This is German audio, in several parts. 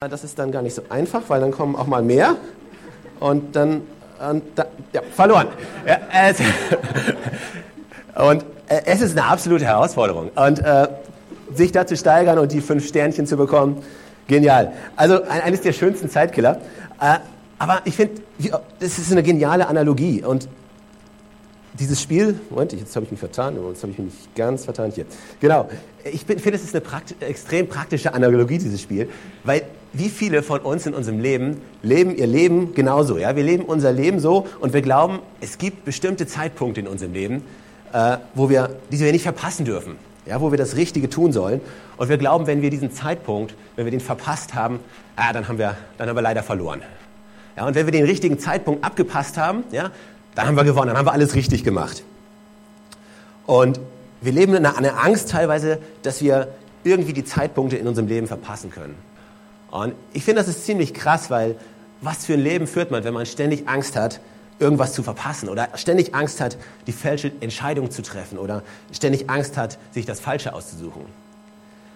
Das ist dann gar nicht so einfach, weil dann kommen auch mal mehr und dann und da, ja, verloren. Ja, es, und äh, es ist eine absolute Herausforderung. Und äh, sich da zu steigern und die fünf Sternchen zu bekommen, genial. Also eines der schönsten Zeitkiller. Äh, aber ich finde, das ist eine geniale Analogie. Und dieses Spiel, Moment, jetzt habe ich mich vertan, jetzt habe ich mich ganz vertan hier. Genau, ich finde, es ist eine prakti extrem praktische Analogie, dieses Spiel, weil wie viele von uns in unserem Leben leben ihr Leben genauso. Ja? Wir leben unser Leben so und wir glauben, es gibt bestimmte Zeitpunkte in unserem Leben, äh, wo wir, die wir nicht verpassen dürfen, ja? wo wir das Richtige tun sollen. Und wir glauben, wenn wir diesen Zeitpunkt, wenn wir den verpasst haben, ah, dann, haben wir, dann haben wir leider verloren. Ja? Und wenn wir den richtigen Zeitpunkt abgepasst haben, ja, dann haben wir gewonnen, dann haben wir alles richtig gemacht. Und wir leben in einer Angst teilweise, dass wir irgendwie die Zeitpunkte in unserem Leben verpassen können. Und ich finde, das ist ziemlich krass, weil was für ein Leben führt man, wenn man ständig Angst hat, irgendwas zu verpassen oder ständig Angst hat, die falsche Entscheidung zu treffen oder ständig Angst hat, sich das Falsche auszusuchen.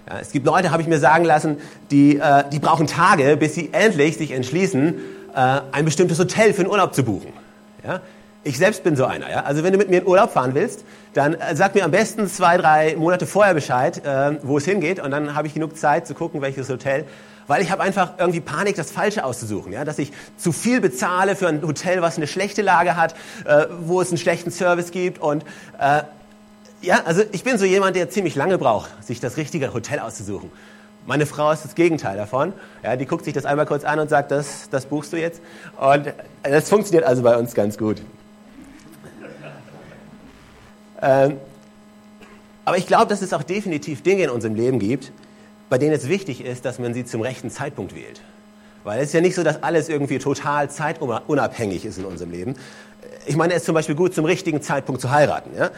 Ja, es gibt Leute, habe ich mir sagen lassen, die, äh, die brauchen Tage, bis sie endlich sich entschließen, äh, ein bestimmtes Hotel für den Urlaub zu buchen. Ja? Ich selbst bin so einer. Ja? Also wenn du mit mir in Urlaub fahren willst, dann äh, sag mir am besten zwei, drei Monate vorher Bescheid, äh, wo es hingeht. Und dann habe ich genug Zeit zu gucken, welches Hotel. Weil ich habe einfach irgendwie Panik, das Falsche auszusuchen. Ja? Dass ich zu viel bezahle für ein Hotel, was eine schlechte Lage hat, äh, wo es einen schlechten Service gibt. Und äh, ja, also ich bin so jemand, der ziemlich lange braucht, sich das richtige Hotel auszusuchen. Meine Frau ist das Gegenteil davon. Ja, die guckt sich das einmal kurz an und sagt, das, das buchst du jetzt. Und das funktioniert also bei uns ganz gut. Ähm, aber ich glaube, dass es auch definitiv Dinge in unserem Leben gibt, bei denen es wichtig ist, dass man sie zum rechten Zeitpunkt wählt. Weil es ist ja nicht so, dass alles irgendwie total zeitunabhängig ist in unserem Leben. Ich meine, es ist zum Beispiel gut, zum richtigen Zeitpunkt zu heiraten. Ja?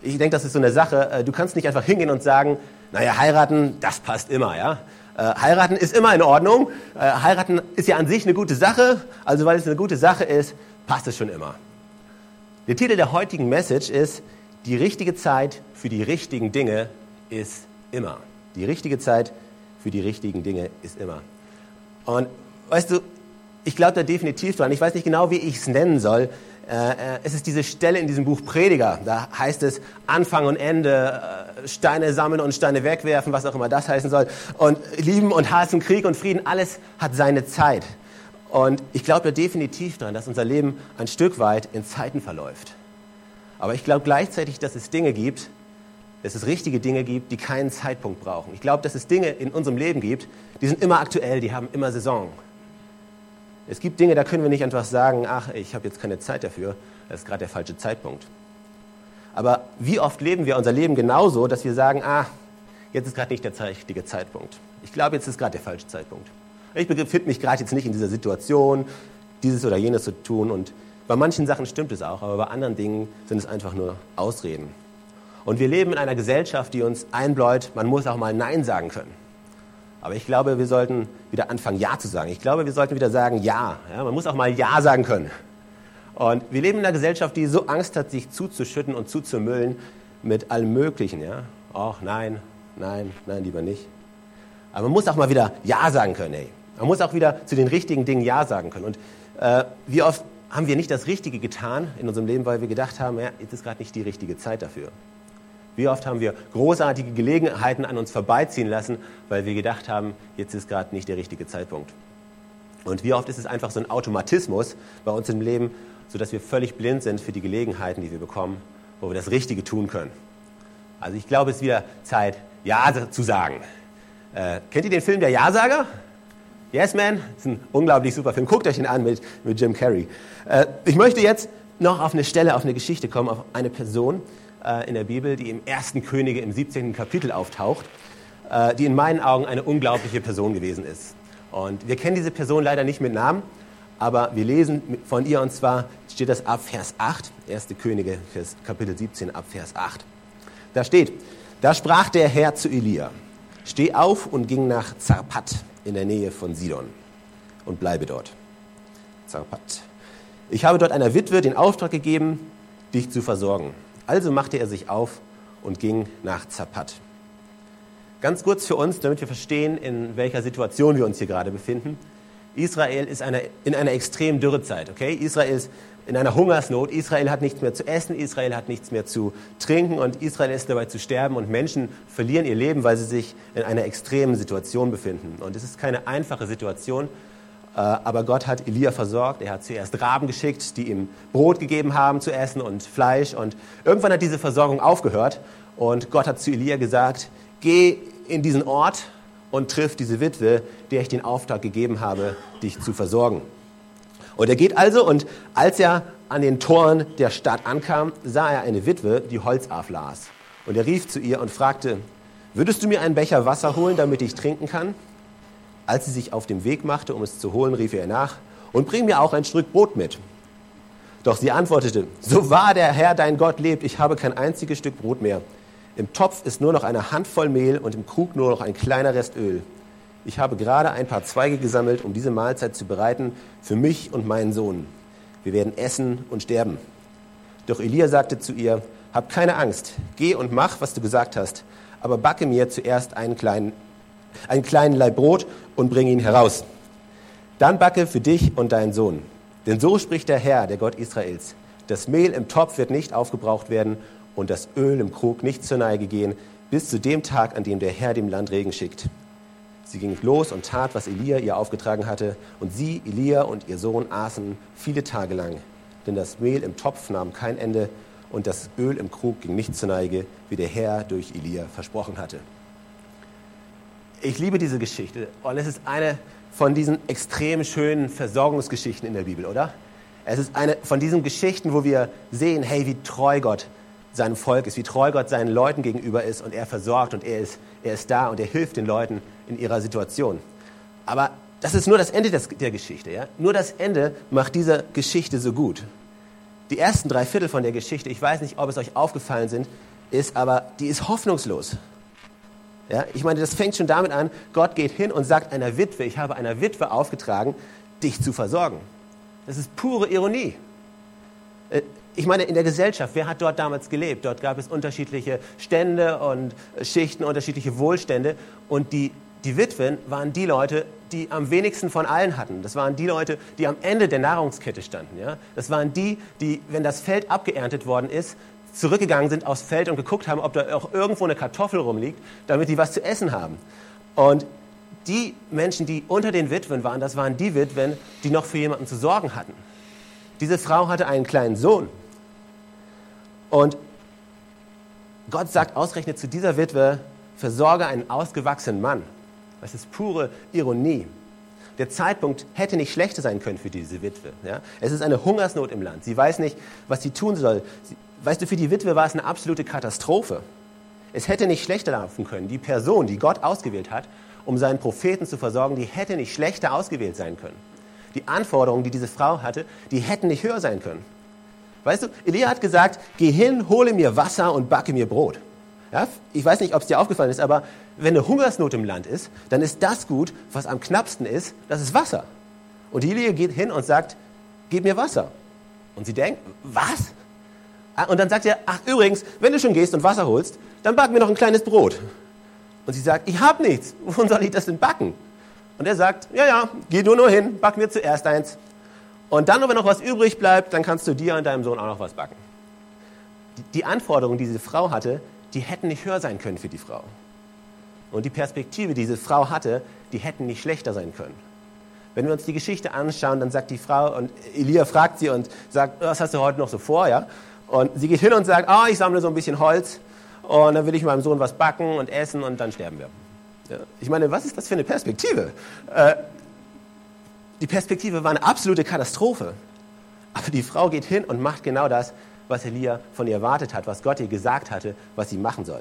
Ich denke, das ist so eine Sache. Äh, du kannst nicht einfach hingehen und sagen, naja, heiraten, das passt immer. Ja? Äh, heiraten ist immer in Ordnung. Äh, heiraten ist ja an sich eine gute Sache. Also weil es eine gute Sache ist, passt es schon immer. Der Titel der heutigen Message ist, die richtige Zeit für die richtigen Dinge ist immer. Die richtige Zeit für die richtigen Dinge ist immer. Und weißt du, ich glaube da definitiv dran. Ich weiß nicht genau, wie ich es nennen soll. Äh, äh, es ist diese Stelle in diesem Buch Prediger. Da heißt es Anfang und Ende, äh, Steine sammeln und Steine wegwerfen, was auch immer das heißen soll. Und Lieben und Hass und Krieg und Frieden, alles hat seine Zeit. Und ich glaube da definitiv dran, dass unser Leben ein Stück weit in Zeiten verläuft. Aber ich glaube gleichzeitig, dass es Dinge gibt, dass es richtige Dinge gibt, die keinen Zeitpunkt brauchen. Ich glaube, dass es Dinge in unserem Leben gibt, die sind immer aktuell, die haben immer Saison. Es gibt Dinge, da können wir nicht einfach sagen, ach, ich habe jetzt keine Zeit dafür, das ist gerade der falsche Zeitpunkt. Aber wie oft leben wir unser Leben genauso, dass wir sagen, ah, jetzt ist gerade nicht der richtige Zeitpunkt. Ich glaube, jetzt ist gerade der falsche Zeitpunkt. Ich befinde mich gerade jetzt nicht in dieser Situation, dieses oder jenes zu tun und bei manchen Sachen stimmt es auch, aber bei anderen Dingen sind es einfach nur Ausreden. Und wir leben in einer Gesellschaft, die uns einbläut, man muss auch mal Nein sagen können. Aber ich glaube, wir sollten wieder anfangen, Ja zu sagen. Ich glaube, wir sollten wieder sagen, Ja. ja man muss auch mal Ja sagen können. Und wir leben in einer Gesellschaft, die so Angst hat, sich zuzuschütten und zuzumüllen mit allem Möglichen. Ja? Ach, nein, nein, nein, lieber nicht. Aber man muss auch mal wieder Ja sagen können. Ey. Man muss auch wieder zu den richtigen Dingen Ja sagen können. Und äh, wie oft haben wir nicht das Richtige getan in unserem Leben, weil wir gedacht haben, ja, jetzt ist gerade nicht die richtige Zeit dafür. Wie oft haben wir großartige Gelegenheiten an uns vorbeiziehen lassen, weil wir gedacht haben, jetzt ist gerade nicht der richtige Zeitpunkt. Und wie oft ist es einfach so ein Automatismus bei uns im Leben, sodass wir völlig blind sind für die Gelegenheiten, die wir bekommen, wo wir das Richtige tun können. Also ich glaube, es ist wieder Zeit, Ja zu sagen. Äh, kennt ihr den Film Der Ja-Sager? Yes Man, ist ein unglaublich super Film. Guckt euch ihn an mit, mit Jim Carrey. Äh, ich möchte jetzt noch auf eine Stelle, auf eine Geschichte kommen, auf eine Person äh, in der Bibel, die im ersten Könige im 17. Kapitel auftaucht, äh, die in meinen Augen eine unglaubliche Person gewesen ist. Und wir kennen diese Person leider nicht mit Namen, aber wir lesen von ihr und zwar steht das ab Vers 8, 1. Könige, Kapitel 17 ab Vers 8. Da steht, da sprach der Herr zu Elia, steh auf und ging nach Zarpat in der Nähe von Sidon und bleibe dort. Zarpat. Ich habe dort einer Witwe den Auftrag gegeben, dich zu versorgen. Also machte er sich auf und ging nach Zapat. Ganz kurz für uns, damit wir verstehen, in welcher Situation wir uns hier gerade befinden. Israel ist eine, in einer extremen Dürrezeit. Okay? Israel ist in einer Hungersnot. Israel hat nichts mehr zu essen, Israel hat nichts mehr zu trinken und Israel ist dabei zu sterben und Menschen verlieren ihr Leben, weil sie sich in einer extremen Situation befinden. Und es ist keine einfache Situation, äh, aber Gott hat Elia versorgt. Er hat zuerst Raben geschickt, die ihm Brot gegeben haben zu essen und Fleisch. Und irgendwann hat diese Versorgung aufgehört und Gott hat zu Elia gesagt, geh in diesen Ort und triff diese Witwe, der ich den Auftrag gegeben habe, dich zu versorgen. Und er geht also und als er an den Toren der Stadt ankam, sah er eine Witwe, die Holz auflas. Und er rief zu ihr und fragte, würdest du mir einen Becher Wasser holen, damit ich trinken kann? Als sie sich auf dem Weg machte, um es zu holen, rief er nach, und bring mir auch ein Stück Brot mit. Doch sie antwortete, so wahr der Herr dein Gott lebt, ich habe kein einziges Stück Brot mehr. Im Topf ist nur noch eine Handvoll Mehl und im Krug nur noch ein kleiner Rest Öl. Ich habe gerade ein paar Zweige gesammelt, um diese Mahlzeit zu bereiten für mich und meinen Sohn. Wir werden essen und sterben. Doch Elia sagte zu ihr, Hab keine Angst, geh und mach, was du gesagt hast, aber backe mir zuerst einen kleinen, einen kleinen Laib Brot und bring ihn heraus. Dann backe für dich und deinen Sohn. Denn so spricht der Herr, der Gott Israels. Das Mehl im Topf wird nicht aufgebraucht werden und das Öl im Krug nicht zur Neige gehen, bis zu dem Tag, an dem der Herr dem Land Regen schickt. Sie ging los und tat, was Elia ihr aufgetragen hatte, und sie, Elia und ihr Sohn aßen viele Tage lang. Denn das Mehl im Topf nahm kein Ende und das Öl im Krug ging nicht zur Neige, wie der Herr durch Elia versprochen hatte. Ich liebe diese Geschichte und es ist eine von diesen extrem schönen Versorgungsgeschichten in der Bibel, oder? Es ist eine von diesen Geschichten, wo wir sehen, hey, wie treu Gott seinem Volk ist, wie treu Gott seinen Leuten gegenüber ist und er versorgt und er ist, er ist da und er hilft den Leuten in ihrer Situation. Aber das ist nur das Ende des, der Geschichte. Ja? Nur das Ende macht diese Geschichte so gut. Die ersten drei Viertel von der Geschichte, ich weiß nicht, ob es euch aufgefallen sind, ist aber, die ist hoffnungslos. Ja? Ich meine, das fängt schon damit an, Gott geht hin und sagt einer Witwe, ich habe einer Witwe aufgetragen, dich zu versorgen. Das ist pure Ironie. Ich meine, in der Gesellschaft, wer hat dort damals gelebt? Dort gab es unterschiedliche Stände und Schichten, unterschiedliche Wohlstände. Und die, die Witwen waren die Leute, die am wenigsten von allen hatten. Das waren die Leute, die am Ende der Nahrungskette standen. Ja? Das waren die, die, wenn das Feld abgeerntet worden ist, zurückgegangen sind aufs Feld und geguckt haben, ob da auch irgendwo eine Kartoffel rumliegt, damit die was zu essen haben. Und die Menschen, die unter den Witwen waren, das waren die Witwen, die noch für jemanden zu sorgen hatten. Diese Frau hatte einen kleinen Sohn und Gott sagt ausgerechnet zu dieser Witwe, versorge einen ausgewachsenen Mann. Das ist pure Ironie. Der Zeitpunkt hätte nicht schlechter sein können für diese Witwe. Ja? Es ist eine Hungersnot im Land. Sie weiß nicht, was sie tun soll. Sie, weißt du, für die Witwe war es eine absolute Katastrophe. Es hätte nicht schlechter laufen können. Die Person, die Gott ausgewählt hat, um seinen Propheten zu versorgen, die hätte nicht schlechter ausgewählt sein können. Die Anforderungen, die diese Frau hatte, die hätten nicht höher sein können. Weißt du, Elia hat gesagt, geh hin, hole mir Wasser und backe mir Brot. Ja, ich weiß nicht, ob es dir aufgefallen ist, aber wenn eine Hungersnot im Land ist, dann ist das gut, was am knappsten ist, das ist Wasser. Und Elia geht hin und sagt, gib mir Wasser. Und sie denkt, was? Ah, und dann sagt er, ach übrigens, wenn du schon gehst und Wasser holst, dann back mir noch ein kleines Brot. Und sie sagt, ich habe nichts, wovon soll ich das denn backen? Und er sagt, ja, ja, geh du nur hin, back mir zuerst eins. Und dann, wenn noch was übrig bleibt, dann kannst du dir und deinem Sohn auch noch was backen. Die Anforderungen, die diese Frau hatte, die hätten nicht höher sein können für die Frau. Und die Perspektive, die diese Frau hatte, die hätten nicht schlechter sein können. Wenn wir uns die Geschichte anschauen, dann sagt die Frau, und Elia fragt sie und sagt, was hast du heute noch so vor? Ja? Und sie geht hin und sagt, oh, ich sammle so ein bisschen Holz und dann will ich meinem Sohn was backen und essen und dann sterben wir. Ja? Ich meine, was ist das für eine Perspektive? Äh, die Perspektive war eine absolute Katastrophe. Aber die Frau geht hin und macht genau das, was Elia von ihr erwartet hat, was Gott ihr gesagt hatte, was sie machen soll.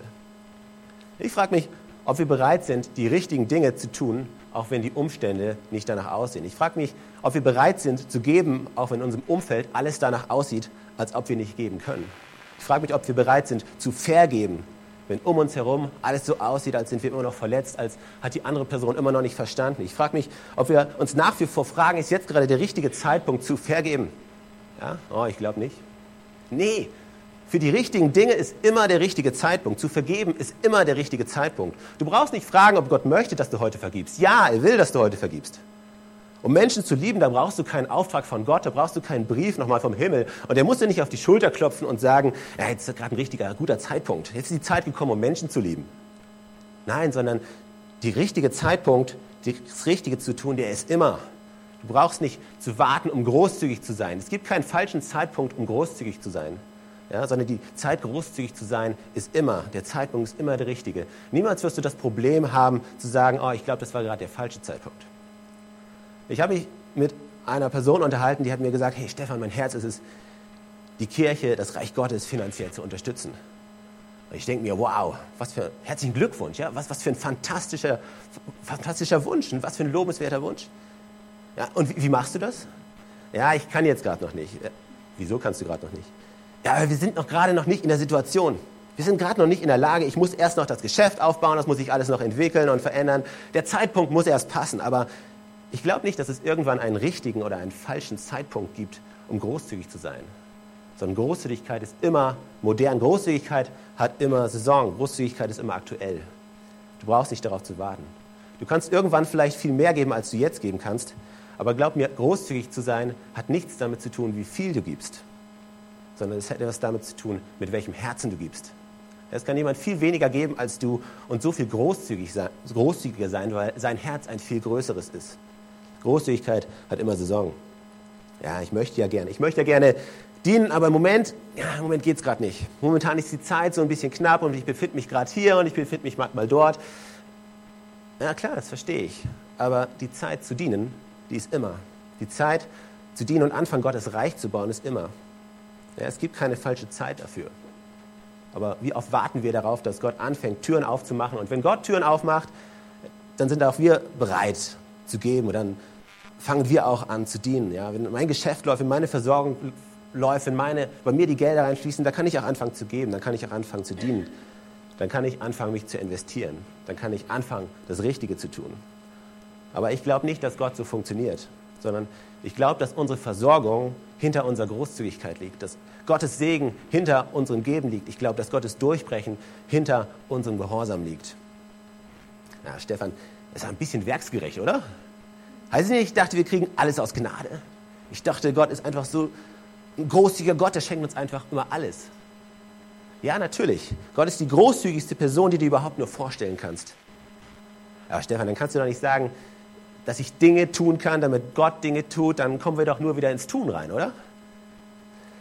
Ich frage mich, ob wir bereit sind, die richtigen Dinge zu tun, auch wenn die Umstände nicht danach aussehen. Ich frage mich, ob wir bereit sind zu geben, auch wenn in unserem Umfeld alles danach aussieht, als ob wir nicht geben können. Ich frage mich, ob wir bereit sind zu vergeben, wenn um uns herum alles so aussieht, als sind wir immer noch verletzt, als hat die andere Person immer noch nicht verstanden. Ich frage mich, ob wir uns nach wie vor fragen, ist jetzt gerade der richtige Zeitpunkt zu vergeben? Ja? Oh, ich glaube nicht. Nee, Für die richtigen Dinge ist immer der richtige Zeitpunkt. Zu vergeben ist immer der richtige Zeitpunkt. Du brauchst nicht fragen, ob Gott möchte, dass du heute vergibst. Ja, er will, dass du heute vergibst. Um Menschen zu lieben, da brauchst du keinen Auftrag von Gott, da brauchst du keinen Brief nochmal vom Himmel. Und der muss dir nicht auf die Schulter klopfen und sagen, ja, jetzt ist gerade ein richtiger, guter Zeitpunkt. Jetzt ist die Zeit gekommen, um Menschen zu lieben. Nein, sondern der richtige Zeitpunkt, das Richtige zu tun, der ist immer. Du brauchst nicht zu warten, um großzügig zu sein. Es gibt keinen falschen Zeitpunkt, um großzügig zu sein ja, sondern die Zeit großzügig zu sein ist immer, der Zeitpunkt ist immer der richtige. Niemals wirst du das Problem haben zu sagen, oh, ich glaube, das war gerade der falsche Zeitpunkt. Ich habe mich mit einer Person unterhalten, die hat mir gesagt, hey Stefan, mein Herz ist es, die Kirche, das Reich Gottes finanziell zu unterstützen. Und ich denke mir, wow, was für herzlichen Glückwunsch, ja, was, was für ein fantastischer, fantastischer Wunsch, was für ein lobenswerter Wunsch. Ja, und wie, wie machst du das? Ja, ich kann jetzt gerade noch nicht. Wieso kannst du gerade noch nicht? Ja, aber wir sind noch gerade noch nicht in der Situation. Wir sind gerade noch nicht in der Lage. Ich muss erst noch das Geschäft aufbauen, das muss sich alles noch entwickeln und verändern. Der Zeitpunkt muss erst passen. Aber ich glaube nicht, dass es irgendwann einen richtigen oder einen falschen Zeitpunkt gibt, um großzügig zu sein. Sondern Großzügigkeit ist immer modern. Großzügigkeit hat immer Saison. Großzügigkeit ist immer aktuell. Du brauchst nicht darauf zu warten. Du kannst irgendwann vielleicht viel mehr geben, als du jetzt geben kannst. Aber glaub mir, großzügig zu sein hat nichts damit zu tun, wie viel du gibst sondern es hat etwas damit zu tun, mit welchem Herzen du gibst. Es kann jemand viel weniger geben als du und so viel großzügig sein, großzügiger sein, weil sein Herz ein viel größeres ist. Großzügigkeit hat immer Saison. Ja, ich möchte ja gerne. Ich möchte ja gerne dienen, aber im Moment, ja, im Moment geht es gerade nicht. Momentan ist die Zeit so ein bisschen knapp und ich befinde mich gerade hier und ich befinde mich manchmal dort. Ja klar, das verstehe ich. Aber die Zeit zu dienen, die ist immer. Die Zeit zu dienen und anfangen, Gottes Reich zu bauen, ist immer. Ja, es gibt keine falsche Zeit dafür. Aber wie oft warten wir darauf, dass Gott anfängt, Türen aufzumachen? Und wenn Gott Türen aufmacht, dann sind auch wir bereit zu geben. Und dann fangen wir auch an zu dienen. Ja? Wenn mein Geschäft läuft, wenn meine Versorgung läuft, wenn meine, bei mir die Gelder reinfließen, dann kann ich auch anfangen zu geben. Dann kann ich auch anfangen zu dienen. Dann kann ich anfangen, mich zu investieren. Dann kann ich anfangen, das Richtige zu tun. Aber ich glaube nicht, dass Gott so funktioniert, sondern ich glaube, dass unsere Versorgung hinter unserer Großzügigkeit liegt, dass Gottes Segen hinter unserem Geben liegt. Ich glaube, dass Gottes Durchbrechen hinter unserem Gehorsam liegt. Ja, Stefan, das ist ein bisschen werksgerecht, oder? Heißt nicht, ich dachte, wir kriegen alles aus Gnade. Ich dachte, Gott ist einfach so ein großzügiger Gott, der schenkt uns einfach immer alles. Ja, natürlich. Gott ist die großzügigste Person, die du überhaupt nur vorstellen kannst. Aber Stefan, dann kannst du doch nicht sagen, dass ich Dinge tun kann, damit Gott Dinge tut, dann kommen wir doch nur wieder ins Tun rein, oder?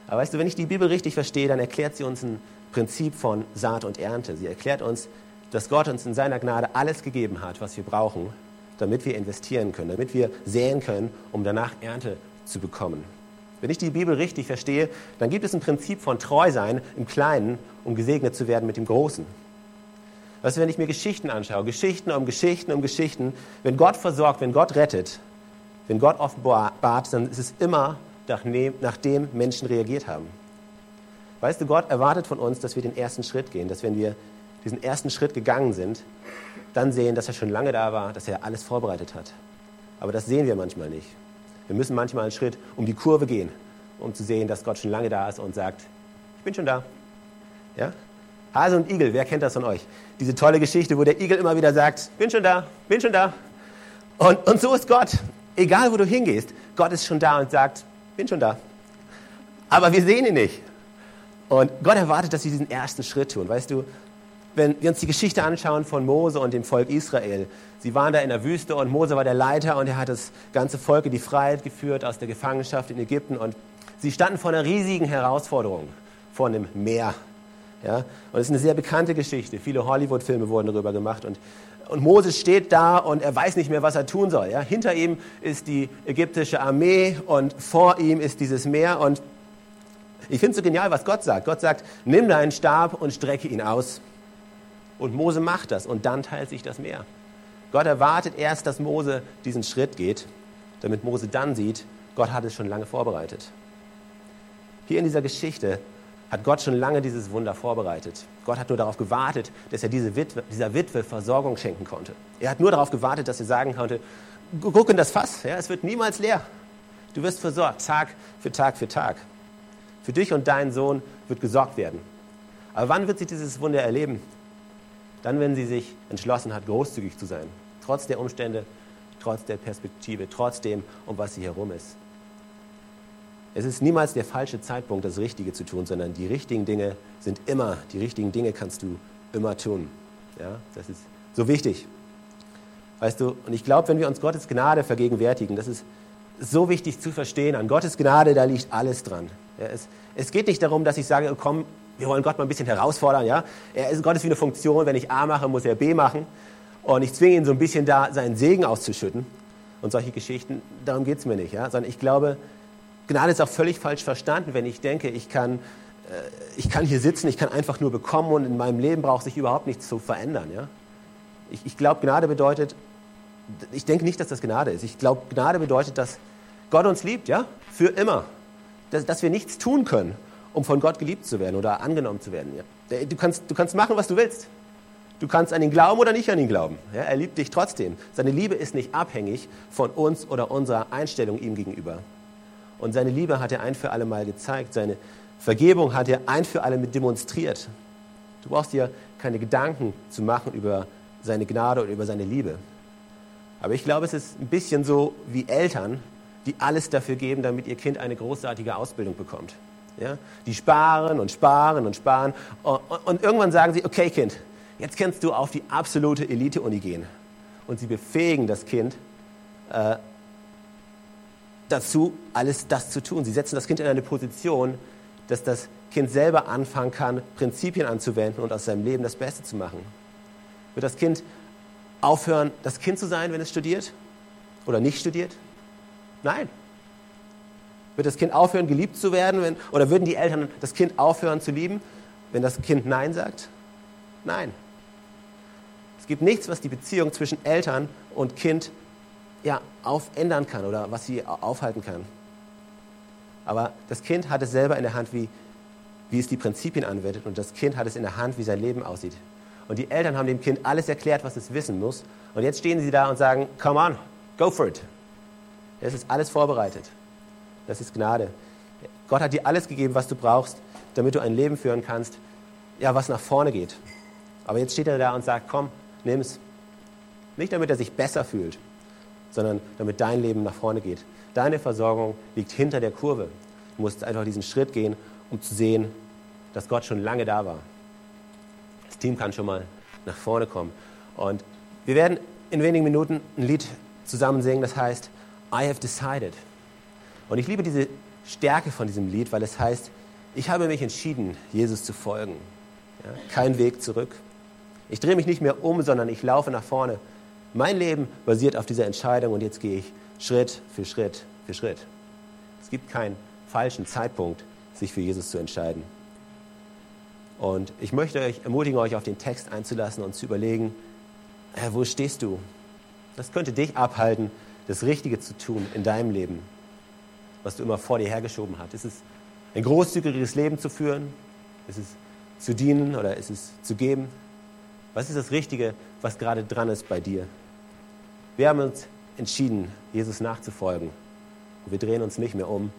Aber weißt du, wenn ich die Bibel richtig verstehe, dann erklärt sie uns ein Prinzip von Saat und Ernte. Sie erklärt uns, dass Gott uns in seiner Gnade alles gegeben hat, was wir brauchen, damit wir investieren können, damit wir säen können, um danach Ernte zu bekommen. Wenn ich die Bibel richtig verstehe, dann gibt es ein Prinzip von Treusein im Kleinen, um gesegnet zu werden mit dem Großen. Weißt du, wenn ich mir Geschichten anschaue, Geschichten um Geschichten um Geschichten, wenn Gott versorgt, wenn Gott rettet, wenn Gott offenbart, dann ist es immer, nachdem Menschen reagiert haben. Weißt du, Gott erwartet von uns, dass wir den ersten Schritt gehen, dass wenn wir diesen ersten Schritt gegangen sind, dann sehen, dass er schon lange da war, dass er alles vorbereitet hat. Aber das sehen wir manchmal nicht. Wir müssen manchmal einen Schritt um die Kurve gehen, um zu sehen, dass Gott schon lange da ist und sagt, ich bin schon da. Ja? Hase und Igel, wer kennt das von euch? Diese tolle Geschichte, wo der Igel immer wieder sagt, bin schon da, bin schon da. Und, und so ist Gott. Egal, wo du hingehst, Gott ist schon da und sagt, bin schon da. Aber wir sehen ihn nicht. Und Gott erwartet, dass wir diesen ersten Schritt tun. Weißt du, wenn wir uns die Geschichte anschauen von Mose und dem Volk Israel, sie waren da in der Wüste und Mose war der Leiter und er hat das ganze Volk in die Freiheit geführt aus der Gefangenschaft in Ägypten und sie standen vor einer riesigen Herausforderung, vor einem Meer. Ja? Und es ist eine sehr bekannte Geschichte. Viele Hollywood-Filme wurden darüber gemacht. Und, und Moses steht da und er weiß nicht mehr, was er tun soll. Ja? Hinter ihm ist die ägyptische Armee und vor ihm ist dieses Meer. Und ich finde es so genial, was Gott sagt. Gott sagt, nimm deinen Stab und strecke ihn aus. Und Mose macht das und dann teilt sich das Meer. Gott erwartet erst, dass Mose diesen Schritt geht, damit Mose dann sieht, Gott hat es schon lange vorbereitet. Hier in dieser Geschichte hat Gott schon lange dieses Wunder vorbereitet. Gott hat nur darauf gewartet, dass er diese Witwe, dieser Witwe Versorgung schenken konnte. Er hat nur darauf gewartet, dass er sagen konnte, guck in das Fass, ja, es wird niemals leer. Du wirst versorgt, Tag für Tag für Tag. Für dich und deinen Sohn wird gesorgt werden. Aber wann wird sie dieses Wunder erleben? Dann, wenn sie sich entschlossen hat, großzügig zu sein. Trotz der Umstände, trotz der Perspektive, trotz dem, um was sie herum ist. Es ist niemals der falsche Zeitpunkt, das Richtige zu tun, sondern die richtigen Dinge sind immer, die richtigen Dinge kannst du immer tun. Ja, das ist so wichtig. Weißt du, und ich glaube, wenn wir uns Gottes Gnade vergegenwärtigen, das ist so wichtig zu verstehen. An Gottes Gnade, da liegt alles dran. Ja, es, es, geht nicht darum, dass ich sage, komm, wir wollen Gott mal ein bisschen herausfordern. Ja? Er ist, Gott ist wie eine Funktion, wenn ich A mache, muss er B machen. Und ich zwinge ihn so ein bisschen da, seinen Segen auszuschütten. Und solche Geschichten, darum geht es mir nicht. Ja? Sondern ich glaube, Gnade ist auch völlig falsch verstanden, wenn ich denke, ich kann, äh, ich kann hier sitzen, ich kann einfach nur bekommen und in meinem Leben braucht sich überhaupt nichts zu verändern. Ja? Ich, ich glaube, Gnade bedeutet, ich denke nicht, dass das Gnade ist. Ich glaube, Gnade bedeutet, dass Gott uns liebt, ja, für immer. Dass, dass, wir nichts tun können, um von Gott geliebt zu werden oder angenommen zu werden. Du, kannst, du kannst machen, was du willst. Du kannst an ihn glauben oder nicht an ihn glauben. Ja? Er liebt dich trotzdem. Seine Liebe ist nicht abhängig von uns oder unserer Einstellung ihm gegenüber. Und seine Liebe hat er ein für alle Mal gezeigt. Seine Vergebung hat er ein für alle mit demonstriert. Du brauchst dir keine Gedanken zu machen über seine Gnade oder über seine Liebe. Aber ich glaube, es ist ein bisschen so wie Eltern, die alles dafür geben, damit ihr Kind eine großartige Ausbildung bekommt. Ja? Die sparen und sparen und sparen. Und, und irgendwann sagen sie, okay Kind, jetzt kannst du auf die absolute Elite-Uni gehen. Und sie befähigen das Kind äh, dazu, alles das zu tun. Sie setzen das Kind in eine Position, dass das Kind selber anfangen kann, Prinzipien anzuwenden und aus seinem Leben das Beste zu machen. Wird das Kind aufhören, das Kind zu sein, wenn es studiert oder nicht studiert? Nein. Wird das Kind aufhören, geliebt zu werden? Wenn, oder würden die Eltern das Kind aufhören zu lieben, wenn das Kind Nein sagt? Nein. Es gibt nichts, was die Beziehung zwischen Eltern und Kind ja, aufändern kann oder was sie aufhalten kann. Aber das Kind hat es selber in der Hand, wie, wie es die Prinzipien anwendet. Und das Kind hat es in der Hand, wie sein Leben aussieht. Und die Eltern haben dem Kind alles erklärt, was es wissen muss. Und jetzt stehen sie da und sagen, come on, go for it. Es ist alles vorbereitet. Das ist Gnade. Gott hat dir alles gegeben, was du brauchst, damit du ein Leben führen kannst, ja, was nach vorne geht. Aber jetzt steht er da und sagt, komm, nimm es. Nicht damit er sich besser fühlt, sondern damit dein Leben nach vorne geht. Deine Versorgung liegt hinter der Kurve. Du musst einfach diesen Schritt gehen, um zu sehen, dass Gott schon lange da war. Das Team kann schon mal nach vorne kommen. Und wir werden in wenigen Minuten ein Lied zusammen singen, das heißt I have decided. Und ich liebe diese Stärke von diesem Lied, weil es heißt, ich habe mich entschieden, Jesus zu folgen. Ja, kein Weg zurück. Ich drehe mich nicht mehr um, sondern ich laufe nach vorne. Mein Leben basiert auf dieser Entscheidung und jetzt gehe ich Schritt für Schritt für Schritt. Es gibt keinen falschen Zeitpunkt, sich für Jesus zu entscheiden. Und ich möchte euch ermutigen, euch auf den Text einzulassen und zu überlegen, wo stehst du? Das könnte dich abhalten, das Richtige zu tun in deinem Leben, was du immer vor dir hergeschoben hast. Ist es ein großzügiges Leben zu führen? Ist es zu dienen oder ist es zu geben? Was ist das Richtige, was gerade dran ist bei dir? Wir haben uns entschieden, Jesus nachzufolgen. Und wir drehen uns nicht mehr um.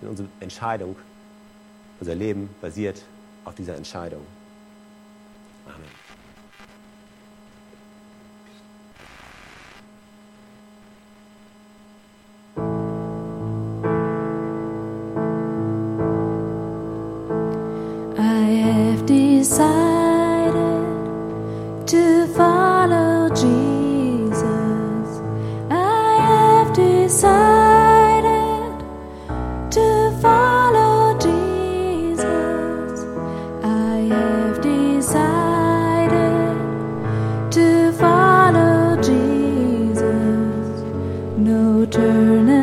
Unsere Entscheidung, unser Leben basiert auf dieser Entscheidung. Amen.